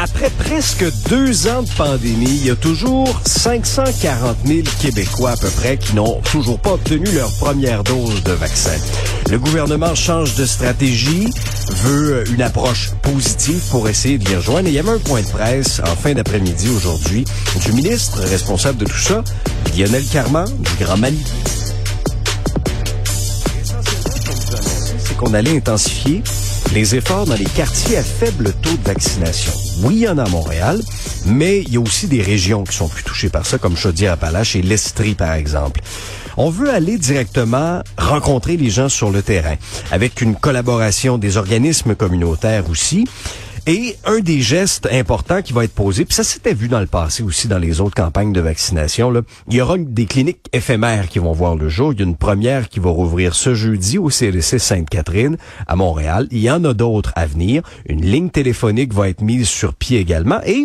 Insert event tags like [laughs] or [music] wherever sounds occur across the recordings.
Après presque deux ans de pandémie, il y a toujours 540 000 Québécois à peu près qui n'ont toujours pas obtenu leur première dose de vaccin. Le gouvernement change de stratégie, veut une approche positive pour essayer de les rejoindre. Et il y avait un point de presse en fin d'après-midi aujourd'hui du ministre responsable de tout ça, Lionel Carman, du Grand Mali. C'est qu'on allait intensifier les efforts dans les quartiers à faible taux de vaccination. Oui, il y en a à Montréal, mais il y a aussi des régions qui sont plus touchées par ça, comme Chaudière-Appalaches et l'Estrie, par exemple. On veut aller directement rencontrer les gens sur le terrain, avec une collaboration des organismes communautaires aussi. Et un des gestes importants qui va être posé, puis ça s'était vu dans le passé aussi dans les autres campagnes de vaccination, là, il y aura des cliniques éphémères qui vont voir le jour. Il y a une première qui va rouvrir ce jeudi au CLC Sainte-Catherine à Montréal. Il y en a d'autres à venir. Une ligne téléphonique va être mise sur pied également. Et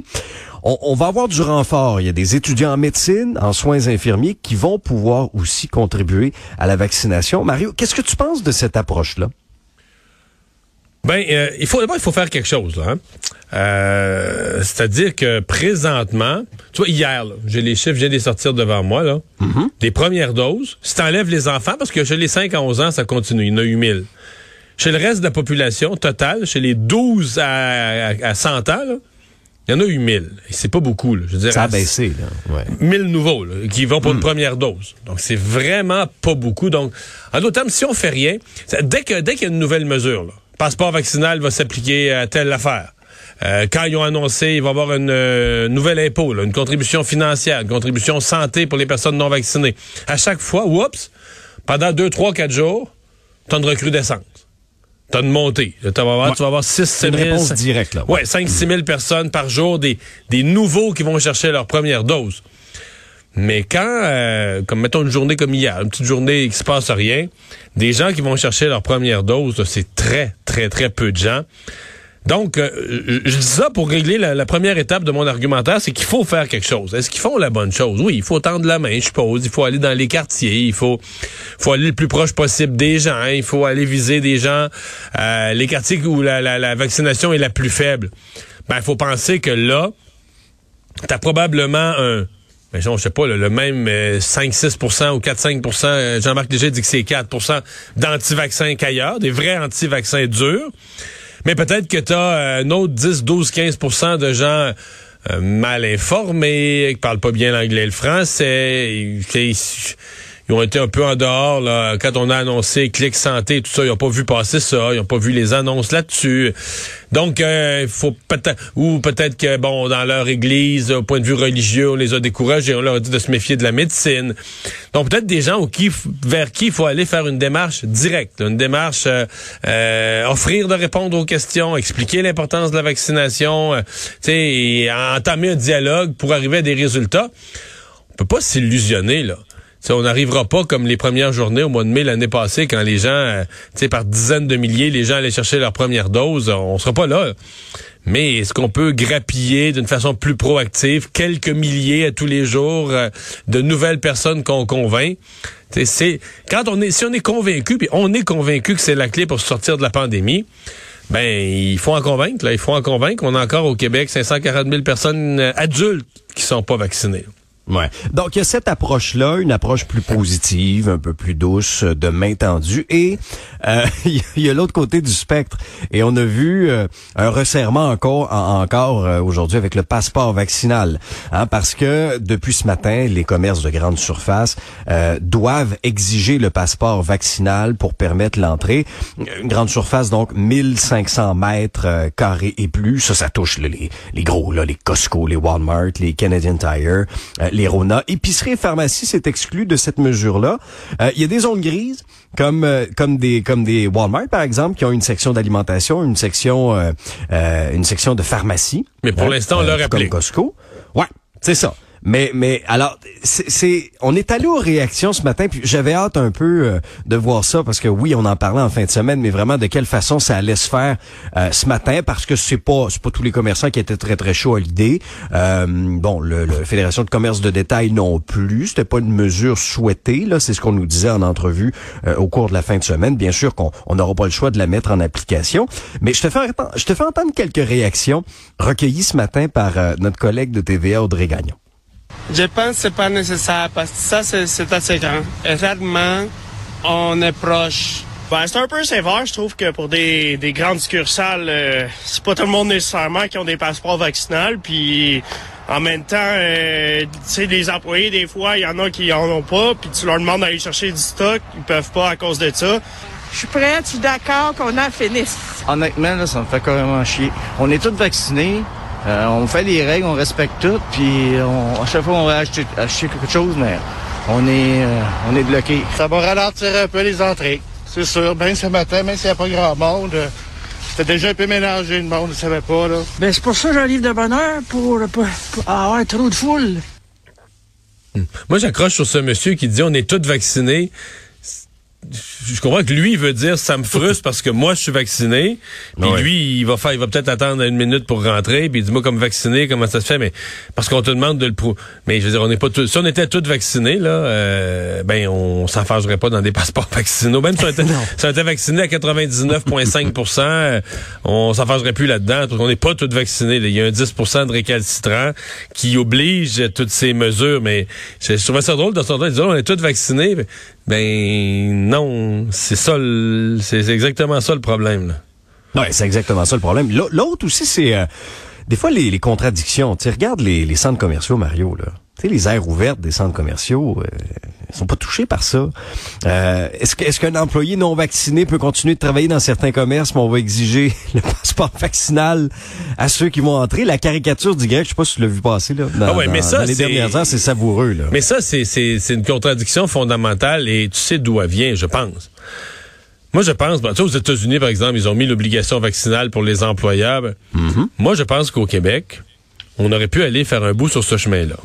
on, on, va avoir du renfort. Il y a des étudiants en médecine, en soins infirmiers qui vont pouvoir aussi contribuer à la vaccination. Mario, qu'est-ce que tu penses de cette approche-là? Ben, euh, il faut d'abord il faut faire quelque chose là. Hein? Euh, c'est-à-dire que présentement, tu vois hier, j'ai les chiffres, j'ai les sortir devant moi là. Mm-hmm. Des premières doses. Si t'enlèves les enfants, parce que chez les 5 à 11 ans, ça continue, il y en a eu 1000. Chez le reste de la population totale, chez les 12 à, à, à 100 ans, là, il y en a eu 1000. Et c'est pas beaucoup. Là. Je veux dire, Ça a baissé. Là. Ouais. 1000 nouveaux là, qui vont pour une première dose. Donc, c'est vraiment pas beaucoup. Donc, en d'autres termes, si on fait rien, dès que dès qu'il y a une nouvelle mesure, là, passeport vaccinal va s'appliquer à telle affaire. Euh, quand ils ont annoncé, il va y avoir une euh, nouvelle impôt, là, une contribution financière, une contribution santé pour les personnes non vaccinées. À chaque fois, oups, pendant 2, 3, 4 jours, t'as une recrudescence. T'as une montée. Là, vas avoir, Ouais. tu vas avoir 6, C'est une 000, réponse directe, là. Ouais, 5 6 000 personnes par jour, des, des nouveaux qui vont chercher leur première dose. Mais quand, euh, comme mettons une journée comme hier, une petite journée qui se passe rien, des gens qui vont chercher leur première dose, c'est très, très, très peu de gens. Donc, euh, je dis ça pour régler la, la première étape de mon argumentaire, c'est qu'il faut faire quelque chose. Est-ce qu'ils font la bonne chose? Oui, il faut tendre la main, je suppose. Il faut aller dans les quartiers, il faut, faut aller le plus proche possible des gens. hein. Il faut aller viser des gens, euh, les quartiers où la, la- la vaccination est la plus faible. Ben, il faut penser que là, t'as probablement un mais je sais pas, là, le même euh, 5-6% ou 4-5% euh, Jean-Marc Léger dit que c'est 4% d'anti-vaccins qu'ailleurs, des vrais anti-vaccins durs. Mais peut-être que tu as un autre 10, 12, 15% de gens euh, mal informés, qui parlent pas bien l'anglais et le français. Ils- ils ont été un peu en dehors là, quand on a annoncé Clic Santé, tout ça. Ils n'ont pas vu passer ça. Ils n'ont pas vu les annonces là-dessus. Donc, euh, il faut peut-être... Ou peut-être que, bon, dans leur église, au point de vue religieux, on les a découragés. On leur a dit de se méfier de la médecine. Donc, peut-être des gens vers qui il faut aller faire une démarche directe. Une démarche... euh, euh, offrir de répondre aux questions, expliquer l'importance de la vaccination, euh, et entamer un dialogue pour arriver à des résultats. On peut pas s'illusionner, là. On n'arrivera pas comme les premières journées au mois de mai l'année passée quand les gens, euh, tu par dizaines de milliers, les gens allaient chercher leur première dose. On sera pas là. Mais est-ce qu'on peut grappiller d'une façon plus proactive quelques milliers à tous les jours euh, de nouvelles personnes qu'on convainc? C'est quand on est, si on est convaincu, puis on est convaincu que c'est la clé pour sortir de la pandémie. Ben, il faut en convaincre. Là, il faut en convaincre. On a encore au Québec 540 000 personnes euh, adultes qui sont pas vaccinées. Ouais. Donc, il y a cette approche-là, une approche plus positive, un peu plus douce, euh, de main tendue. Et euh, [laughs] il y a l'autre côté du spectre. Et on a vu euh, un resserrement encore, en- encore euh, aujourd'hui avec le passeport vaccinal. Hein, parce que depuis ce matin, les commerces de grande surface euh, doivent exiger le passeport vaccinal pour permettre l'entrée. Une grande surface, donc 1500 mètres euh, carrés et plus. Ça, ça touche les, les gros, là, les Costco, les Walmart, les Canadian Tire, les Rona. Épicerie et pharmacie, c'est exclu de cette mesure-là. Euh, Il y a des zones grises, comme euh, comme des comme des Walmart, par exemple, qui ont une section d'alimentation, une section euh, euh, une section de pharmacie. Mais pour l'instant, on leur tout comme applique. Costco. Ouais, c'est ça. Mais, mais alors, c'est, on est allé aux réactions ce matin, puis j'avais hâte un peu euh, de voir ça parce que oui, on en parlait en fin de semaine, mais vraiment de quelle façon ça allait se faire euh, ce matin parce que c'est pas, c'est pas tous les commerçants qui étaient très très chauds à l'idée. Euh, bon, le, le, Fédération de commerce de détail non plus, c'était pas une mesure souhaitée là, c'est ce qu'on nous disait en entrevue au cours de la fin de semaine. Bien sûr qu'on n'aura pas le choix de la mettre en application, mais je te fais je te fais entendre quelques réactions recueillies ce matin par notre collègue de TVA Audrey Gagnon. Je pense que c'est pas nécessaire parce que ça, c'est assez grand. Et réellement, on est proche. Ben, c'est un peu sévère, je trouve que pour des, des grandes succursales, euh, c'est pas tout le monde nécessairement qui ont des passeports vaccinaux. Puis en même temps, euh, tu sais, les employés, des fois, il y en a qui en ont pas, puis tu leur demandes d'aller chercher du stock, ils peuvent pas à cause de ça. Je suis prête, je suis d'accord qu'on en finisse. Honnêtement, là, ça me fait carrément chier. On est tous vaccinés. Euh, on fait les règles, on respecte tout, puis à chaque fois on va acheter, quelque chose, mais on est, euh, on est bloqué. Ça va ralentir un peu les entrées, c'est sûr. Bien ce matin, même s'il n'y a pas grand monde, euh, c'était déjà un peu mélangé le monde, ne savait pas. Là. Ben, c'est pour ça que j'arrive de bonne heure, pour, pour, avoir trop de foule. Moi, j'accroche sur ce monsieur qui dit on est tous vaccinés je comprends que lui il veut dire ça me frustre parce que moi je suis vacciné puis lui il va faire il va peut-être attendre une minute pour rentrer puis il dit moi comme vacciné comment ça se fait? Mais parce qu'on te demande de le prouver mais je veux dire on n'est pas tous si on était tous vaccinés là euh, ben on s'enfargerait pas dans des [laughs] passeports vaccinaux. Même si on était, [laughs] si on était vacciné à 99,5% euh, on s'enfargerait plus là-dedans parce qu'on n'est pas tous vaccinés il y a un 10% de récalcitrants qui oblige toutes ces mesures mais je, trouvais ça drôle de s'entendre dire on est tous vaccinés ben non, c'est ça, c'est exactement ça le problème. Oui, c'est exactement ça le problème. L'autre aussi, c'est euh, des fois les, contradictions. Tu regarde les, les, centres commerciaux, Mario. Là. Tu sais, les aires ouvertes des centres commerciaux, euh, sont pas touchés par ça. Euh, est-ce que est-ce qu'un employé non vacciné peut continuer de travailler dans certains commerces, mais on va exiger [laughs] le passeport vaccinal à ceux qui vont entrer? La caricature du grec, je sais pas si tu l'as vu passer là. Dans, ah mais ça, les dernières heures, c'est savoureux là. Mais ça, c'est c'est c'est une contradiction fondamentale et tu sais d'où elle vient, je pense. Moi, je pense, ben, aux États-Unis, par exemple, ils ont mis l'obligation vaccinale pour les employeurs. Mm-hmm. Moi, je pense qu'au Québec, on aurait pu aller faire un bout sur ce chemin-là.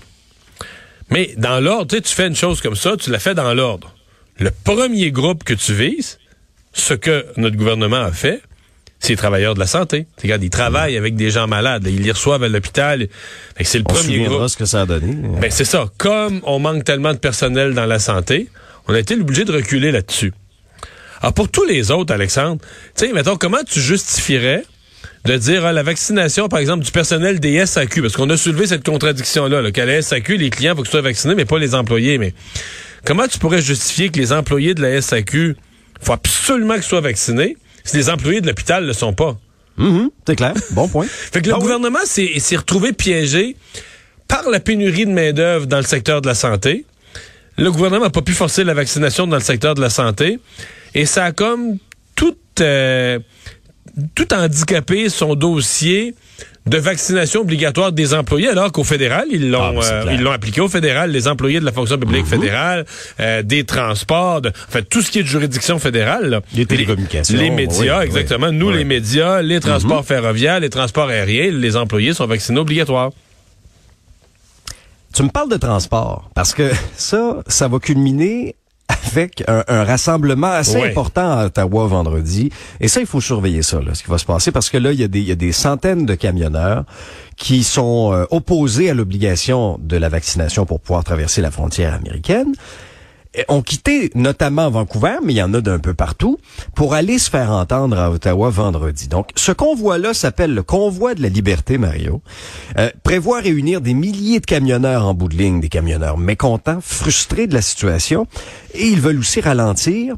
Mais dans l'ordre, tu fais une chose comme ça, tu la fais dans l'ordre. Le premier groupe que tu vises, ce que notre gouvernement a fait, c'est les travailleurs de la santé. Regarde, ils travaillent avec des gens malades. Ils les reçoivent à l'hôpital. C'est le on premier groupe. ce que ça a donné. Ben, c'est ça. Comme on manque tellement de personnel dans la santé, on a été obligé de reculer là-dessus. Alors, pour tous les autres, Alexandre, tu sais, mettons, comment tu justifierais de dire ah, la vaccination, par exemple, du personnel des SAQ, parce qu'on a soulevé cette contradiction-là, là, qu'à la SAQ, les clients, faut qu'ils soient vaccinés, mais pas les employés. Mais comment tu pourrais justifier que les employés de la SAQ, faut absolument qu'ils soient vaccinés, si les employés de l'hôpital ne le sont pas? Mm-hmm. c'est clair. Bon point. [laughs] fait que le ah gouvernement s'est retrouvé piégé par la pénurie de main-d'œuvre dans le secteur de la santé. Le gouvernement n'a pas pu forcer la vaccination dans le secteur de la santé. Et ça a comme tout... Euh, tout handicapé son dossier de vaccination obligatoire des employés, alors qu'au fédéral, ils l'ont ah, euh, ils l'ont appliqué au fédéral, les employés de la fonction publique mhm. fédérale, euh, des transports, de, en fait, tout ce qui est de juridiction fédérale. les télécommunications. Les, médias, exactement. Nous, les médias, les transports mhm. ferroviaires, les transports aériens, les employés sont vaccinés obligatoires. Tu me parles de transport, parce que [laughs] ça, ça va culminer avec un, rassemblement assez important à Ottawa vendredi. Et ça, il faut surveiller ça, là, ce qui va se passer, parce que là, il y a des, il y a des centaines de camionneurs qui sont euh, opposés à l'obligation de la vaccination pour pouvoir traverser la frontière américaine ont quitté notamment Vancouver, mais il y en a d'un peu partout, pour aller se faire entendre à Ottawa vendredi. Donc, ce convoi-là s'appelle le convoi de la liberté, Mario. Euh, prévoit réunir des milliers de camionneurs en bout de ligne, des camionneurs mécontents, frustrés de la situation, et ils veulent aussi ralentir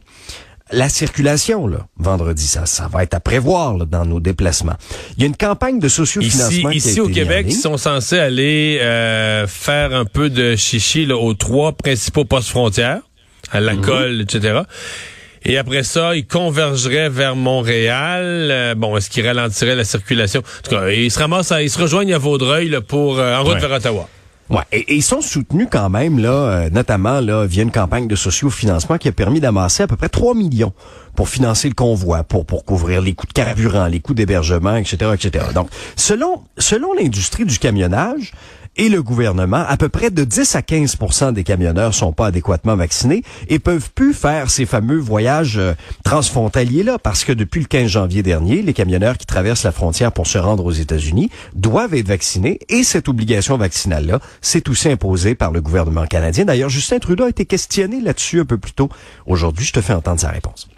la circulation, là, vendredi, ça, ça va être à prévoir dans nos déplacements. Il y a une campagne de sociofinancement ici, ici au Québec, ils sont censés aller euh, faire un peu de chichi là, aux trois principaux postes frontières à la mhm. colle, etc. Et après ça, ils convergeraient vers Montréal. Euh, bon, est-ce qu'ils ralentiraient la circulation? En tout cas, ils se ramassent, ils se rejoignent à Vaudreuil pour euh, en route vers Ottawa. Ouais, et, ils sont soutenus quand même là, euh, notamment là via une campagne de sociofinancement qui a permis d'amasser à peu près 3 millions pour financer le convoi, pour pour couvrir les coûts de carburant, les coûts d'hébergement, etc., etc. Donc, selon selon l'industrie du camionnage, et le gouvernement, à peu près de 10 à 15 des camionneurs sont pas adéquatement vaccinés et peuvent plus faire ces fameux voyages euh, transfrontaliers-là parce que depuis le 15 janvier dernier, les camionneurs qui traversent la frontière pour se rendre aux États-Unis doivent être vaccinés et cette obligation vaccinale-là, c'est aussi imposé par le gouvernement canadien. D'ailleurs, Justin Trudeau a été questionné là-dessus un peu plus tôt. Aujourd'hui, je te fais entendre sa réponse.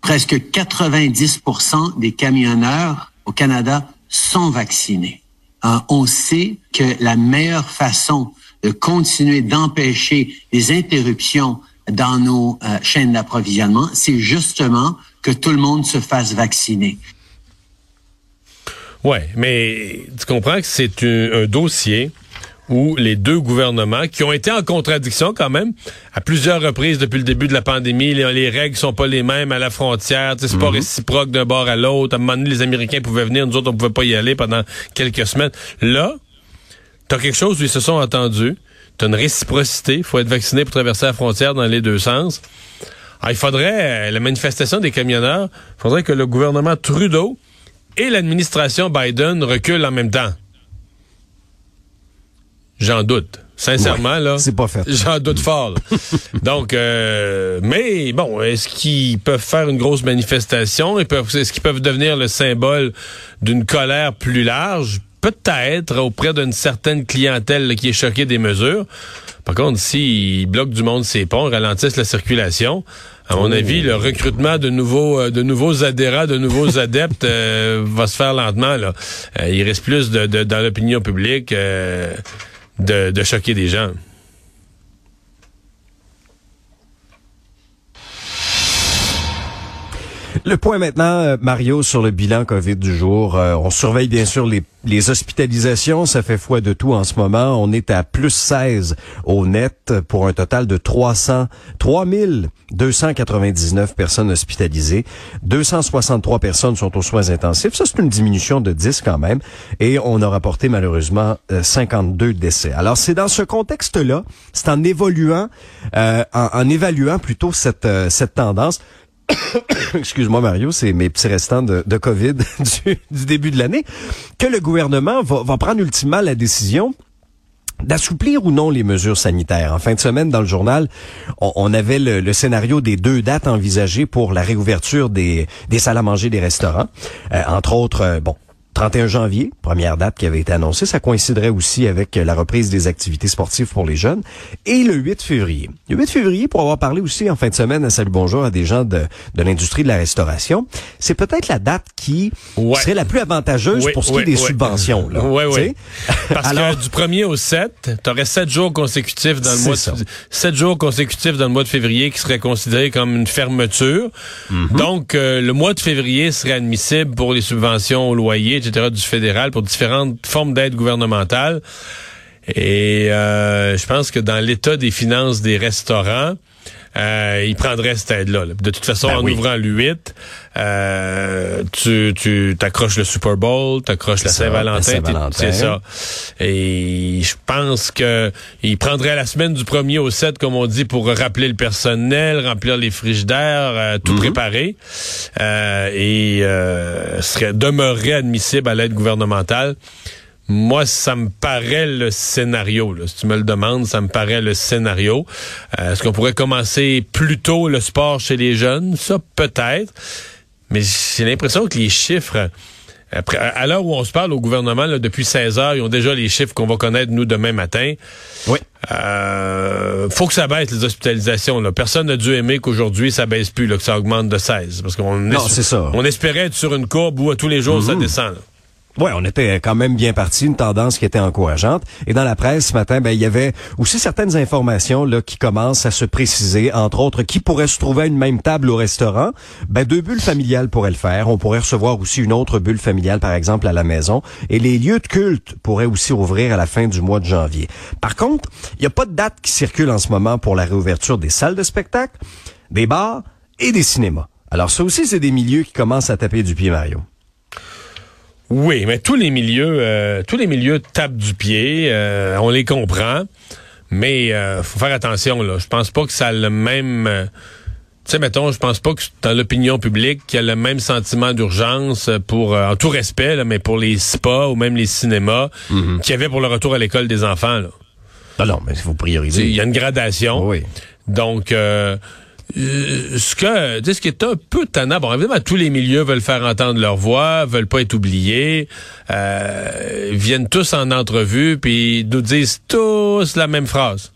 Presque 90% des camionneurs au Canada sont vaccinés. On sait que la meilleure façon de continuer d'empêcher les interruptions dans nos euh, chaînes d'approvisionnement, c'est justement que tout le monde se fasse vacciner. Ouais, mais tu comprends que c'est un dossier où les deux gouvernements, qui ont été en contradiction quand même, à plusieurs reprises depuis le début de la pandémie, les, les règles sont pas les mêmes à la frontière, c'est pas Mhm. réciproque d'un bord à l'autre. À un moment donné, les Américains pouvaient venir, nous autres, on pouvait pas y aller pendant quelques semaines. Là, t'as quelque chose où ils se sont entendus, t'as une réciprocité, il faut être vacciné pour traverser la frontière dans les deux sens. Ah, il faudrait, euh, la manifestation des camionneurs, il faudrait que le gouvernement Trudeau et l'administration Biden reculent en même temps. J'en doute. Sincèrement, Ouais, là. c'est pas fait. J'en doute fort. là. [laughs] Donc, euh, mais bon, est-ce qu'ils peuvent faire une grosse manifestation? Est-ce qu'ils peuvent devenir le symbole d'une colère plus large? Peut-être auprès d'une certaine clientèle là, qui est choquée des mesures. Par contre, s'ils bloquent du monde ces ponts, ralentissent la circulation, à mon avis, le recrutement de nouveaux, euh, de nouveaux adhérents, de nouveaux [laughs] adeptes euh, va se faire lentement. Là. Euh, il reste plus de, de- dans l'opinion publique euh, de, de choquer des gens. Le point maintenant, euh, Mario, sur le bilan COVID du jour. Euh, on surveille bien sûr les, hospitalisations. Ça fait foi de tout en ce moment. On est à plus 16 au net pour un total de 300, 3299 personnes hospitalisées. 263 personnes sont aux soins intensifs. Ça, c'est une diminution de 10 quand même. Et on a rapporté malheureusement euh, 52 décès. Alors, c'est dans ce contexte-là, c'est en évoluant, euh, en, évaluant plutôt euh, cette tendance [coughs] excuse-moi Mario, c'est mes petits restants de, COVID [laughs] du, début de l'année, que le gouvernement va, prendre ultimement la décision d'assouplir ou non les mesures sanitaires. En fin de semaine, dans le journal, on, avait le, scénario des deux dates envisagées pour la réouverture des, des salles à manger des restaurants. Euh, entre autres, euh, bon, 31 janvier, première date qui avait été annoncée. Ça coïnciderait aussi avec la reprise des activités sportives pour les jeunes. Et le 8 février. Le 8 février, pour avoir parlé aussi en fin de semaine à Salut Bonjour à des gens de, de l'industrie de la restauration, c'est peut-être la date qui Ouais. serait la plus avantageuse Oui, pour ce oui, qui est des oui. subventions. Là, Oui, oui. Parce Alors- que du 1er au 7, tu aurais 7 jours consécutifs dans le mois de, 7 jours consécutifs dans le mois de février qui seraient considérés comme une fermeture. Mm-hmm. Donc euh, le mois de février serait admissible pour les subventions au loyer, etc. du fédéral pour différentes formes d'aide gouvernementale. Et euh, je pense que dans l'état des finances des restaurants, euh, ils prendraient cette aide-là. là. De toute façon, Ben en oui. ouvrant le 8, euh, tu tu t'accroches le Super Bowl, t'accroches la Saint-Valentin, c'est ça. Et je pense que ils prendraient la semaine du 1er au 7, comme on dit, pour rappeler le personnel, remplir les frigidaires, euh, tout préparer, euh, et euh, serait demeurerait admissible à l'aide gouvernementale. Moi, ça me paraît le scénario. Là. Si tu me le demandes, ça me paraît le scénario. Euh, Est-ce qu'on pourrait commencer plus tôt le sport chez les jeunes? Ça, peut-être. Mais j'ai l'impression que les chiffres, après, à l'heure où on se parle au gouvernement, là, depuis 16 heures, ils ont déjà les chiffres qu'on va connaître, nous, demain matin. Oui. Euh, faut que ça baisse, les hospitalisations. Là. Personne n'a dû aimer qu'aujourd'hui, ça baisse plus, là, que ça augmente de 16. Parce qu'on Non, c'est ça. on espérait être sur une courbe où à tous les jours, ça descend. là. Ouais, on était quand même bien parti, une tendance qui était encourageante. Et dans la presse ce matin, ben il y avait aussi certaines informations là qui commencent à se préciser, entre autres, qui pourrait se trouver à une même table au restaurant. Ben deux bulles familiales pourraient le faire. On pourrait recevoir aussi une autre bulle familiale, par exemple, à la maison. Et les lieux de culte pourraient aussi ouvrir à la fin du mois de janvier. Par contre, il n'y a pas de date qui circule en ce moment pour la réouverture des salles de spectacle, des bars et des cinémas. Alors ça aussi, c'est des milieux qui commencent à taper du pied, Mario. Oui, mais tous les milieux, euh, tous les milieux tapent du pied. euh, on les comprend, mais euh, faut faire attention là. Je pense pas que ça a le même. euh, Tu sais, mettons, je pense pas que dans l'opinion publique, qu'il y a le même sentiment d'urgence pour, euh, en tout respect, là, mais pour les spas ou même les cinémas, qu'il y avait pour le retour à l'école des enfants. Là. Non, non, mais il faut prioriser. Il y a une gradation. Oui. Donc, euh, euh, ce que, tu sais, ce qui est un peu tannant, bon, évidemment, tous les milieux veulent faire entendre leur voix, veulent pas être oubliés, euh, viennent tous en entrevue, puis nous disent tous la même phrase.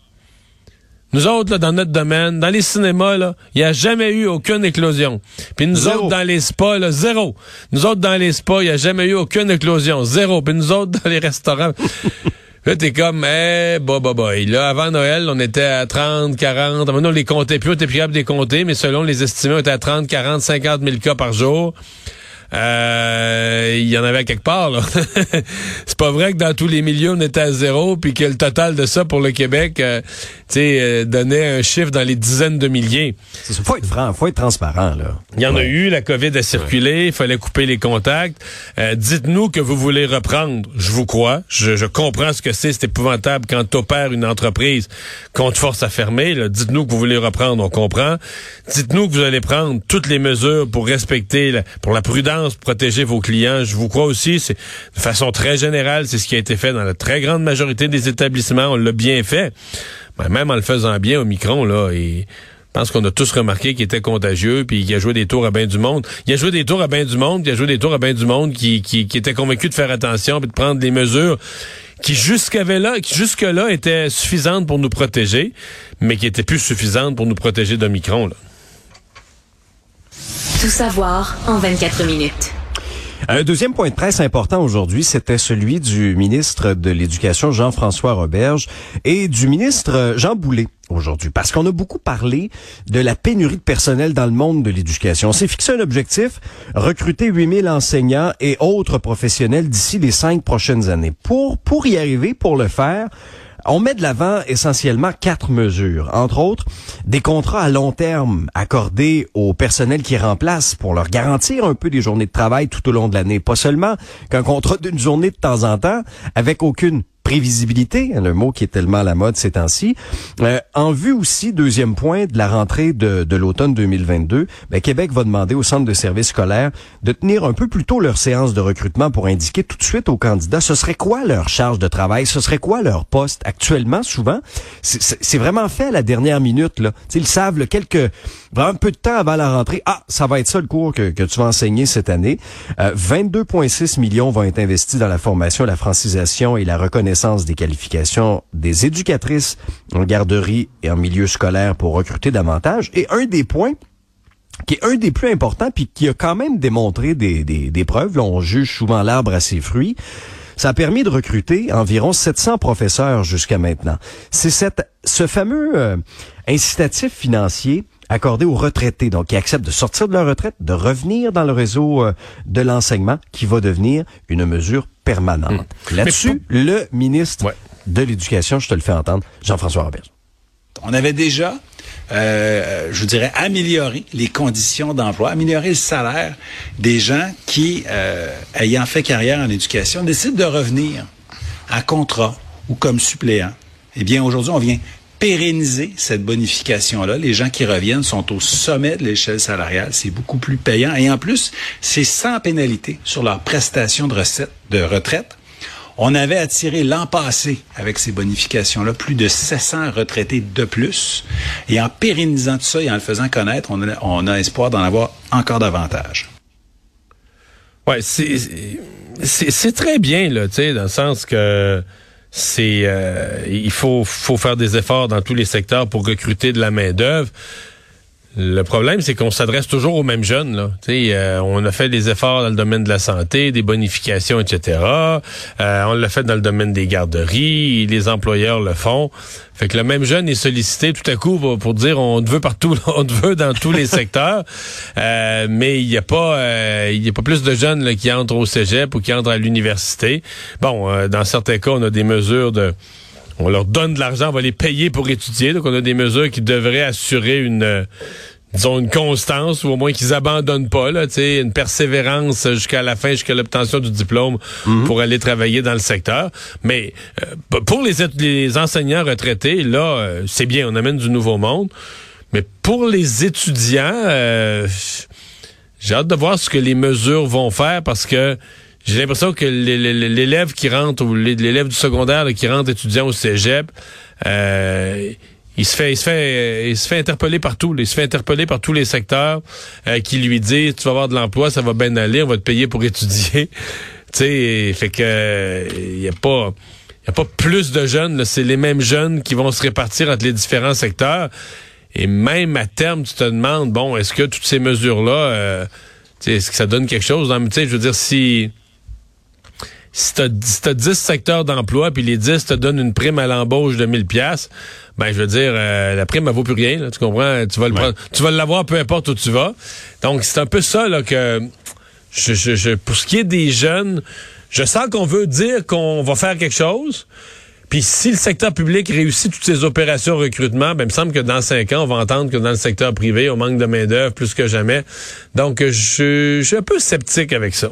Nous autres, là, dans notre domaine, dans les cinémas, là, il n'y a jamais eu aucune éclosion. Puis nous Zéro. autres, dans les spas, là, zéro. Nous autres, dans les spas, il n'y a jamais eu aucune éclosion. Zéro. Puis nous autres, [laughs] dans les restaurants... Là, t'es comme, eh, bah, bah, bah. Et Là, avant Noël, on était à 30, 40. Maintenant, on les comptait plus, on était plus capable de les compter, mais selon les estimés, on était à 30, 40, 50 000 cas par jour. Euh, il y en avait à quelque part, là. [laughs] c'est pas vrai que dans tous les milieux, on était à zéro, puis que le total de ça pour le Québec, euh, tu sais, euh, donnait un chiffre dans les dizaines de milliers. Il faut être franc, faut être transparent, là. Il y en a eu, la COVID a circulé, il fallait couper les contacts. Euh, Dites-nous que vous voulez reprendre. Je vous crois. Je, je comprends ce que c'est. C'est épouvantable quand t'opères une entreprise qu'on te force à fermer. là. Dites-nous que vous voulez reprendre, on comprend. Dites-nous que vous allez prendre toutes les mesures pour respecter, la- pour la prudence, protéger vos clients. Je vous crois aussi. C'est de façon très générale, c'est ce qui a été fait dans la très grande majorité des établissements. On l'a bien fait. Ben, même en le faisant bien au micron, là, et je pense qu'on a tous remarqué qu'il était contagieux, puis qu'il a joué des tours à bien du monde. Il a joué des tours à bien du monde, il a joué des tours à bien du monde qui, était convaincu de faire attention, puis de prendre des mesures qui jusqu'avait là, étaient suffisantes pour nous protéger, mais qui étaient plus suffisantes pour nous protéger d'Omicron. Là. Tout savoir en 24 minutes. Un deuxième point de presse important aujourd'hui, c'était celui du ministre de l'Éducation Jean-François Roberge et du ministre euh, Jean Boulet aujourd'hui, parce qu'on a beaucoup parlé de la pénurie de personnel dans le monde de l'éducation. On s'est fixé un objectif, recruter 8000 enseignants et autres professionnels d'ici les cinq prochaines années. Pour, pour y arriver, pour le faire, on met de l'avant essentiellement quatre mesures. Entre autres, des contrats à long terme accordés au personnel qui remplace pour leur garantir un peu des journées de travail tout au long de l'année. Pas seulement qu'un contrat d'une journée de temps en temps avec aucune prévisibilité, hein, le mot qui est tellement à la mode ces temps-ci. Euh, en vue aussi, deuxième point, de la rentrée de, de l'automne 2022, ben, Québec va demander au centre de services scolaires de tenir un peu plus tôt leur séance de recrutement pour indiquer tout de suite aux candidats ce serait quoi leur charge de travail, ce serait quoi leur poste. Actuellement, souvent, c'est- vraiment fait à la dernière minute. Là. Ils savent là, quelques vraiment peu de temps avant la rentrée. Ah, ça va être ça le cours que, que tu vas enseigner cette année. Euh, 22,6 millions vont être investis dans la formation, la francisation et la reconnaissance des qualifications des éducatrices en garderie et en milieu scolaire pour recruter davantage. Et un des points qui est un des plus importants, puis qui a quand même démontré des, des, des preuves, là, on juge souvent l'arbre à ses fruits, ça a permis de recruter environ 700 professeurs jusqu'à maintenant. C'est cette, ce fameux euh, incitatif financier accordé aux retraités, donc qui acceptent de sortir de leur retraite, de revenir dans le réseau euh, de l'enseignement, qui va devenir une mesure permanente. Là-dessus, le ministre Ouais. de l'Éducation, je te le fais entendre, Jean-François Robert. On avait déjà, euh, je dirais, amélioré les conditions d'emploi, amélioré le salaire des gens qui, euh, ayant fait carrière en éducation, décident de revenir à contrat ou comme suppléant. Eh bien, aujourd'hui, on vient pérenniser cette bonification-là. Les gens qui reviennent sont au sommet de l'échelle salariale. C'est beaucoup plus payant. Et en plus, c'est sans pénalité sur leur prestation de, de retraite. On avait attiré l'an passé, avec ces bonifications-là, plus de 700 retraités de plus. Et en pérennisant tout ça et en le faisant connaître, on a, espoir d'en avoir encore davantage. Ouais, c'est c'est c'est très bien là, tu sais, dans le sens que c'est euh, il faut faut faire des efforts dans tous les secteurs pour recruter de la main d'œuvre. Le problème, c'est qu'on s'adresse toujours aux mêmes jeunes. Là. Euh, on a fait des efforts dans le domaine de la santé, des bonifications, etc. Euh, on l'a fait dans le domaine des garderies. Les employeurs le font. Fait que le même jeune est sollicité tout à coup pour, dire on te veut partout, [laughs] on te veut dans tous les secteurs. Euh, mais il n'y a pas, il a pas plus de jeunes qui entrent au cégep ou qui entrent à l'université. Bon, dans certains cas, on a des mesures de on leur donne de l'argent, on va les payer pour étudier. Donc, on a des mesures qui devraient assurer une, euh, disons, une constance ou au moins qu'ils abandonnent pas, là, tu sais, une persévérance jusqu'à la fin, jusqu'à l'obtention du diplôme pour aller travailler dans le secteur. Mais euh, pour les, les enseignants retraités, là, euh, c'est bien, on amène du nouveau monde. Mais pour les étudiants, j'ai hâte de voir ce que les mesures vont faire parce que j'ai l'impression que l'élève qui rentre ou l'élève du secondaire qui rentre étudiant au cégep, euh, il se fait, il se fait, il se fait interpeller partout. Il se fait interpeller par tous les secteurs euh, qui lui disent tu vas avoir de l'emploi, ça va bien aller, on va te payer pour [laughs] étudier. tu sais, fait que il y a pas, il y a pas plus de jeunes. C'est les mêmes jeunes qui vont se répartir entre les différents secteurs. Et même à terme, tu te demandes bon, est-ce que toutes ces mesures là, euh, est-ce que ça donne quelque chose? Tu sais, je veux dire si si t'as as 10 secteurs d'emploi, puis les 10 te donnent une prime à l'embauche de 1000 pièces, ben je veux dire, euh, la prime, elle vaut plus rien, tu comprends? Tu vas le prendre, tu vas l'avoir peu importe où tu vas. Donc, c'est un peu ça, là, que je, je, pour ce qui est des jeunes, je sens qu'on veut dire qu'on va faire quelque chose. Puis si le secteur public réussit toutes ces opérations de recrutement, ben il me semble que dans cinq ans, on va entendre que dans le secteur privé, on manque de main-d'œuvre plus que jamais. Donc, je, je suis un peu sceptique avec ça.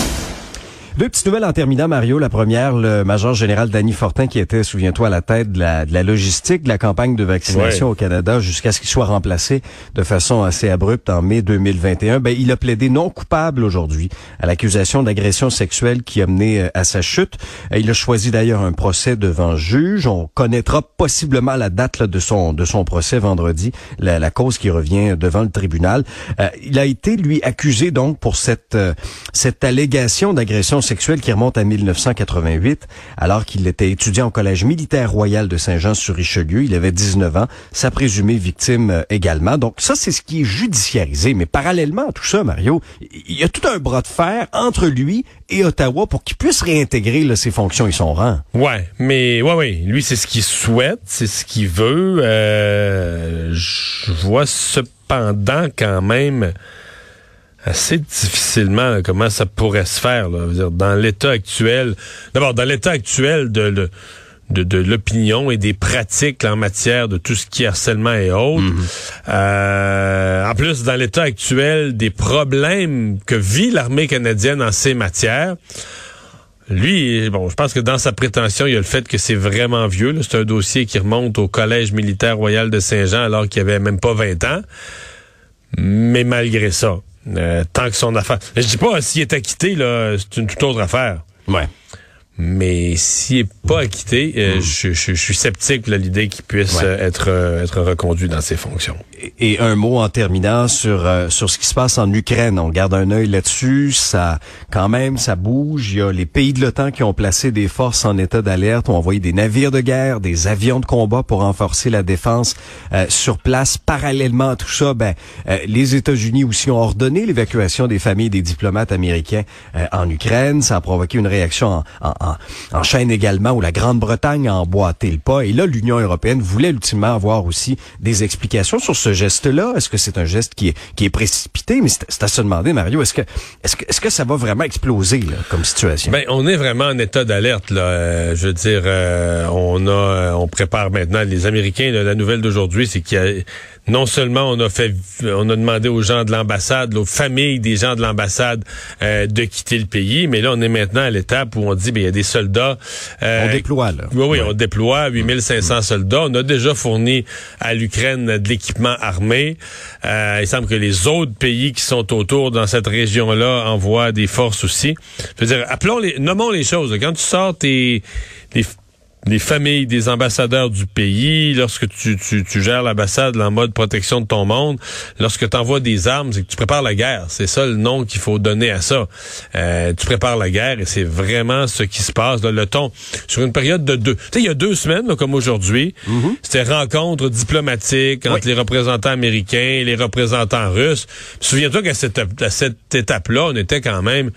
Deux petites nouvelles en terminant, Mario. La première, le major général Danny Fortin, qui était, souviens-toi, à la tête de la, de la, logistique de la campagne de vaccination au Canada jusqu'à ce qu'il soit remplacé de façon assez abrupte en mai 2021. Ben, il a plaidé non coupable aujourd'hui à l'accusation d'agression sexuelle qui a mené euh, à sa chute. Euh, il a choisi d'ailleurs un procès devant juge. On connaîtra possiblement la date de son de son procès vendredi, la, la, cause qui revient devant le tribunal. Euh, il a été lui accusé donc pour cette cette allégation d'agression sexuelle qui remonte à 1988, alors qu'il était étudiant au Collège militaire royal de Saint-Jean-sur-Richelieu. Il avait 19 ans, sa présumée victime euh, également. Donc ça, c'est ce qui est judiciarisé. Mais parallèlement à tout ça, Mario, il y a tout un bras de fer entre lui et Ottawa pour qu'il puisse réintégrer ses fonctions et son rang. Ouais, mais ouais, ouais, lui c'est ce qu'il souhaite, c'est ce qu'il veut. Euh, je vois cependant quand même assez difficilement comment ça pourrait se faire. Là. Dire, dans l'état actuel, d'abord dans l'état actuel de, de, de, l'opinion et des pratiques en matière de tout ce qui est harcèlement et autres. Mhm. Euh, en plus, dans l'état actuel des problèmes que vit l'armée canadienne en ces matières. Lui, bon, je pense que dans sa prétention, il y a le fait que c'est vraiment vieux. C'est un dossier qui remonte au Collège militaire royal de Saint-Jean alors qu'il avait même pas 20 ans. Mais malgré ça, euh, tant que son affaire. Je dis pas s'il est acquitté, là, c'est une toute autre affaire. Ouais. Mais s'il n'est pas acquitté, euh, hmm. je, je, suis sceptique à l'idée qu'il puisse euh, être, euh, être reconduit dans ses fonctions. Et, un mot en terminant sur sur ce qui se passe en Ukraine. On garde un œil là-dessus. Ça, quand même, ça bouge. Il y a les pays de l'OTAN qui ont placé des forces en état d'alerte, ont envoyé des navires de guerre, des avions de combat pour renforcer la défense sur place. Parallèlement à tout ça, ben, les États-Unis aussi ont ordonné l'évacuation des familles des diplomates américains en Ukraine. Ça a provoqué une réaction en, en en, chaîne également où la Grande-Bretagne a emboîté le pas. Et là, l'Union européenne voulait ultimement avoir aussi des explications sur ce geste-là. Est-ce que c'est un geste qui est, qui est précipité? Mais c'est à se demander, Mario, est-ce que, est-ce que, est-ce que ça va vraiment exploser là, comme situation? Ben, on est vraiment en état d'alerte. Là. Euh, je veux dire, euh, on a, euh, on prépare maintenant les Américains. la nouvelle d'aujourd'hui, c'est qu'il y a non seulement on a fait, on a demandé aux gens de l'ambassade, aux familles des gens de l'ambassade de quitter le pays, mais là on est maintenant à l'étape où on dit, ben des soldats. Euh, on déploie, là. Oui, oui, on déploie 8500 soldats. On a déjà fourni à l'Ukraine de l'équipement armé. Euh, il semble que les autres pays qui sont autour dans cette région-là envoient des forces aussi. Je veux dire, appelons les, nommons les choses. Quand tu sors tes, les les familles des ambassadeurs du pays, lorsque tu, tu, tu gères l'ambassade en mode protection de ton monde, lorsque tu envoies des armes, c'est que tu prépares la guerre. C'est ça le nom qu'il faut donner à ça. Euh, tu prépares la guerre et c'est vraiment ce qui se passe. le ton, sur une période de deux... Tu sais, il y a deux semaines, comme aujourd'hui, mm-hmm. c'était rencontre diplomatique entre les représentants américains et les représentants russes. Souviens-toi qu'à cette, à cette étape-là, on était quand même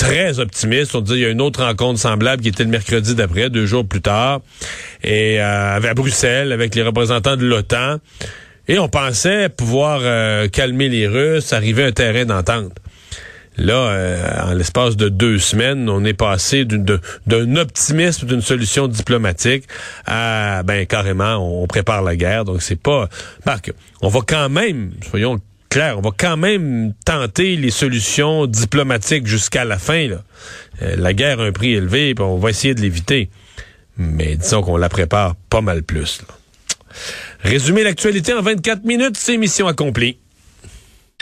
très optimiste. On dit il y a une autre rencontre semblable qui était le mercredi d'après, deux jours plus tard, et euh, à Bruxelles avec les représentants de l'OTAN. Et on pensait pouvoir euh, calmer les Russes, arriver à un terrain d'entente. Là, euh, en l'espace de deux semaines, on est passé d'un optimisme d'une solution diplomatique à ben carrément on prépare la guerre. Donc c'est pas Marc, on va quand même, soyons clair, on va quand même tenter les solutions diplomatiques jusqu'à la fin. Euh, la guerre a un prix élevé, puis on va essayer de l'éviter. Mais disons qu'on la prépare pas mal plus. Résumer l'actualité en 24 minutes, c'est mission accomplie.